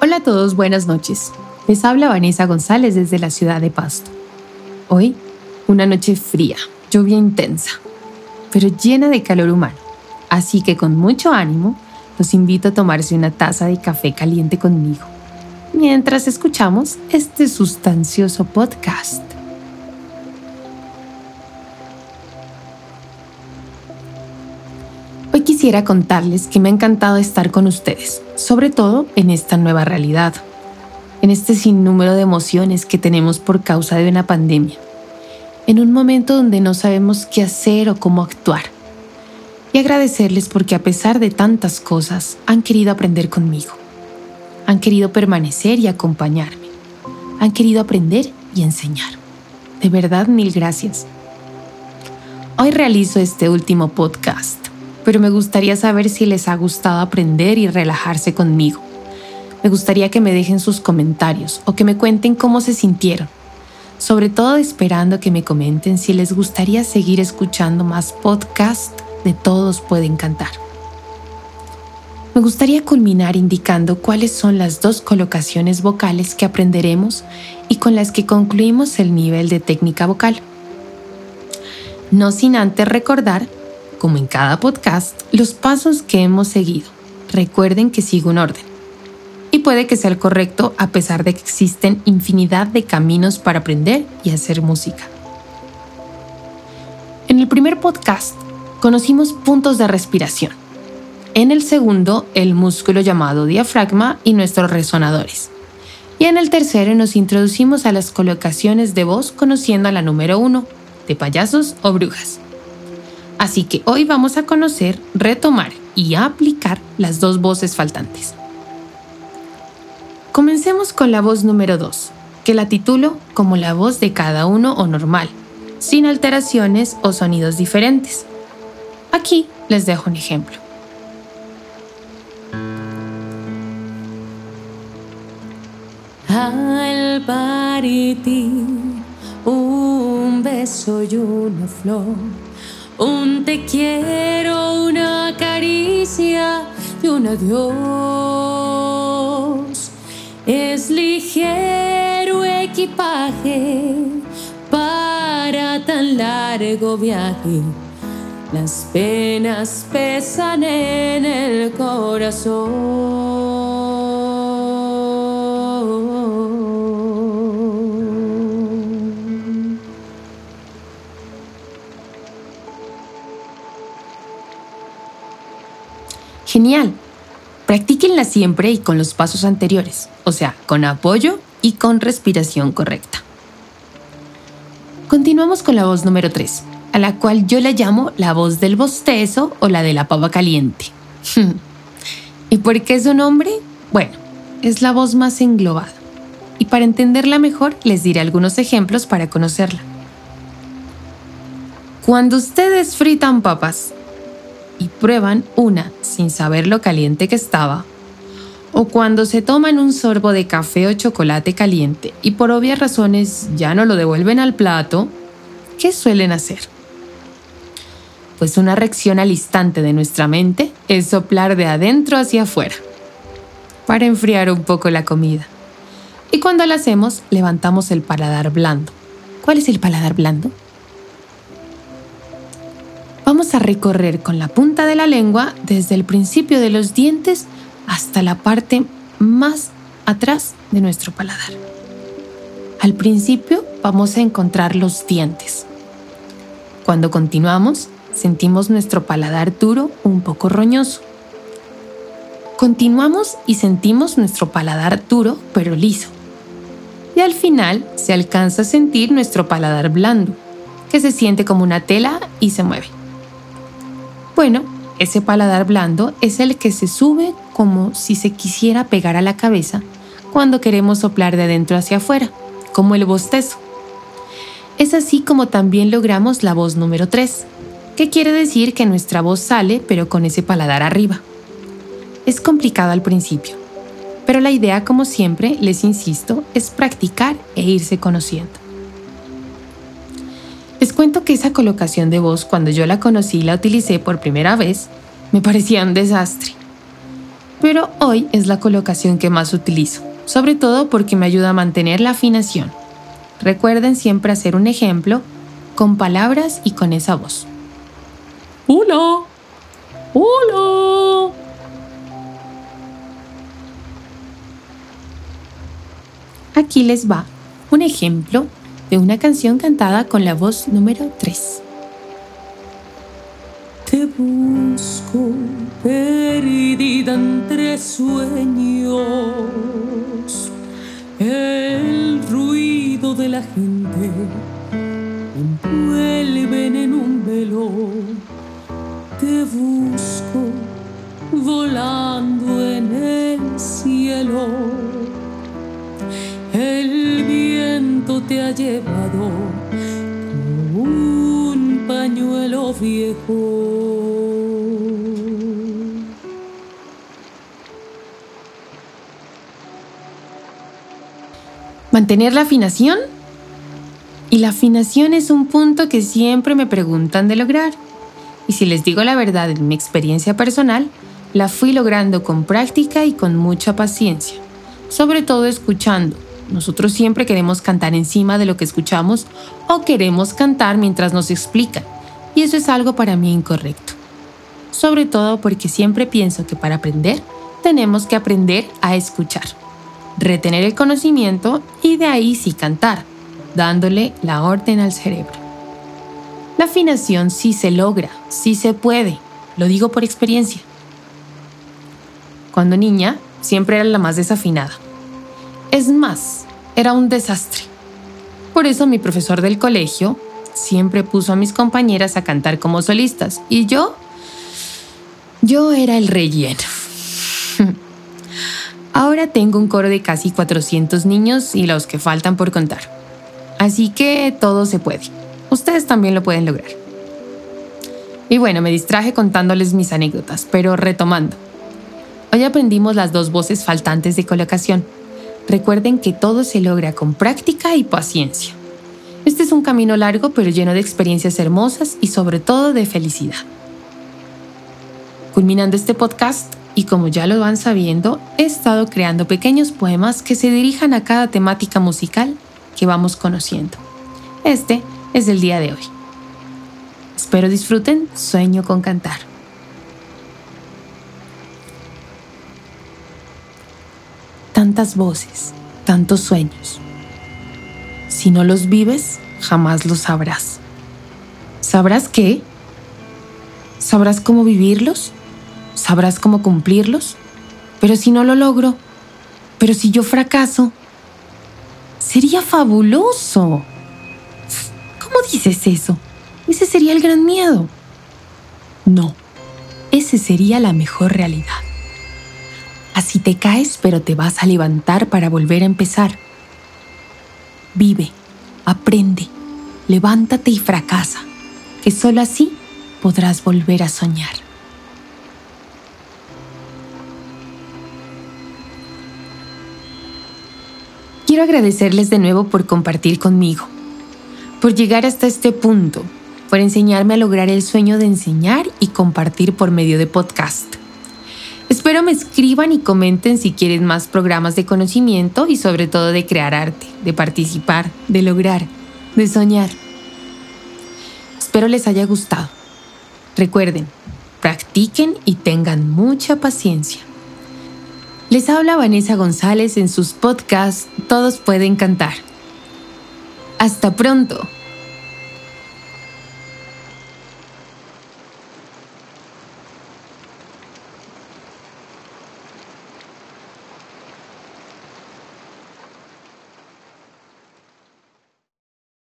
Hola a todos, buenas noches. Les habla Vanessa González desde la ciudad de Pasto. Hoy, una noche fría, lluvia intensa, pero llena de calor humano. Así que con mucho ánimo, los invito a tomarse una taza de café caliente conmigo, mientras escuchamos este sustancioso podcast. Quisiera contarles que me ha encantado estar con ustedes, sobre todo en esta nueva realidad, en este sinnúmero de emociones que tenemos por causa de una pandemia, en un momento donde no sabemos qué hacer o cómo actuar. Y agradecerles porque a pesar de tantas cosas, han querido aprender conmigo, han querido permanecer y acompañarme, han querido aprender y enseñar. De verdad, mil gracias. Hoy realizo este último podcast pero me gustaría saber si les ha gustado aprender y relajarse conmigo. Me gustaría que me dejen sus comentarios o que me cuenten cómo se sintieron. Sobre todo esperando que me comenten si les gustaría seguir escuchando más podcasts de Todos Pueden Cantar. Me gustaría culminar indicando cuáles son las dos colocaciones vocales que aprenderemos y con las que concluimos el nivel de técnica vocal. No sin antes recordar como en cada podcast, los pasos que hemos seguido. Recuerden que sigo un orden. Y puede que sea el correcto a pesar de que existen infinidad de caminos para aprender y hacer música. En el primer podcast conocimos puntos de respiración. En el segundo, el músculo llamado diafragma y nuestros resonadores. Y en el tercero nos introducimos a las colocaciones de voz conociendo a la número uno, de payasos o brujas. Así que hoy vamos a conocer, retomar y aplicar las dos voces faltantes. Comencemos con la voz número 2, que la titulo como la voz de cada uno o normal, sin alteraciones o sonidos diferentes. Aquí les dejo un ejemplo. Al un beso y una flor un te quiero, una caricia y un adiós. Es ligero equipaje para tan largo viaje. Las penas pesan en el corazón. Genial. Practíquenla siempre y con los pasos anteriores, o sea, con apoyo y con respiración correcta. Continuamos con la voz número 3, a la cual yo la llamo la voz del bostezo o la de la pava caliente. ¿Y por qué su nombre? Bueno, es la voz más englobada. Y para entenderla mejor, les diré algunos ejemplos para conocerla. Cuando ustedes fritan papas, y prueban una sin saber lo caliente que estaba, o cuando se toman un sorbo de café o chocolate caliente y por obvias razones ya no lo devuelven al plato, ¿qué suelen hacer? Pues una reacción al instante de nuestra mente es soplar de adentro hacia afuera para enfriar un poco la comida. Y cuando lo hacemos, levantamos el paladar blando. ¿Cuál es el paladar blando? Vamos a recorrer con la punta de la lengua desde el principio de los dientes hasta la parte más atrás de nuestro paladar. Al principio vamos a encontrar los dientes. Cuando continuamos, sentimos nuestro paladar duro un poco roñoso. Continuamos y sentimos nuestro paladar duro pero liso. Y al final se alcanza a sentir nuestro paladar blando, que se siente como una tela y se mueve. Bueno, ese paladar blando es el que se sube como si se quisiera pegar a la cabeza cuando queremos soplar de adentro hacia afuera, como el bostezo. Es así como también logramos la voz número 3, que quiere decir que nuestra voz sale pero con ese paladar arriba. Es complicado al principio, pero la idea, como siempre, les insisto, es practicar e irse conociendo. Les cuento que esa colocación de voz, cuando yo la conocí y la utilicé por primera vez, me parecía un desastre. pero hoy es la colocación que más utilizo, sobre todo porque me ayuda a mantener la afinación. Recuerden siempre hacer un ejemplo con palabras y con esa voz. Hola. Hola. Aquí les va un ejemplo de una canción cantada con la voz número 3. Te busco perdida entre sueños. El ruido de la gente envuelven en un velo. Te busco volando en el cielo. Llevado un pañuelo viejo. Mantener la afinación. Y la afinación es un punto que siempre me preguntan de lograr. Y si les digo la verdad en mi experiencia personal, la fui logrando con práctica y con mucha paciencia, sobre todo escuchando. Nosotros siempre queremos cantar encima de lo que escuchamos o queremos cantar mientras nos explican, y eso es algo para mí incorrecto. Sobre todo porque siempre pienso que para aprender tenemos que aprender a escuchar retener el conocimiento y de ahí sí cantar, dándole la orden al cerebro. La afinación sí se logra, sí se puede, lo digo por experiencia. Cuando niña, siempre era la más desafinada. Es más, era un desastre. Por eso mi profesor del colegio siempre puso a mis compañeras a cantar como solistas y yo, yo era el relleno. Ahora tengo un coro de casi 400 niños y los que faltan por contar. Así que todo se puede. Ustedes también lo pueden lograr. Y bueno, me distraje contándoles mis anécdotas, pero retomando. Hoy aprendimos las dos voces faltantes de colocación. Recuerden que todo se logra con práctica y paciencia. Este es un camino largo pero lleno de experiencias hermosas y sobre todo de felicidad. Culminando este podcast, y como ya lo van sabiendo, he estado creando pequeños poemas que se dirijan a cada temática musical que vamos conociendo. Este es el día de hoy. Espero disfruten Sueño con Cantar. Tantas voces, tantos sueños. Si no los vives, jamás los sabrás. ¿Sabrás qué? ¿Sabrás cómo vivirlos? ¿Sabrás cómo cumplirlos? Pero si no lo logro, pero si yo fracaso, sería fabuloso. ¿Cómo dices eso? Ese sería el gran miedo. No, ese sería la mejor realidad. Así te caes, pero te vas a levantar para volver a empezar. Vive, aprende, levántate y fracasa, que solo así podrás volver a soñar. Quiero agradecerles de nuevo por compartir conmigo, por llegar hasta este punto, por enseñarme a lograr el sueño de enseñar y compartir por medio de podcast. Espero me escriban y comenten si quieren más programas de conocimiento y sobre todo de crear arte, de participar, de lograr, de soñar. Espero les haya gustado. Recuerden, practiquen y tengan mucha paciencia. Les habla Vanessa González en sus podcasts Todos pueden cantar. Hasta pronto.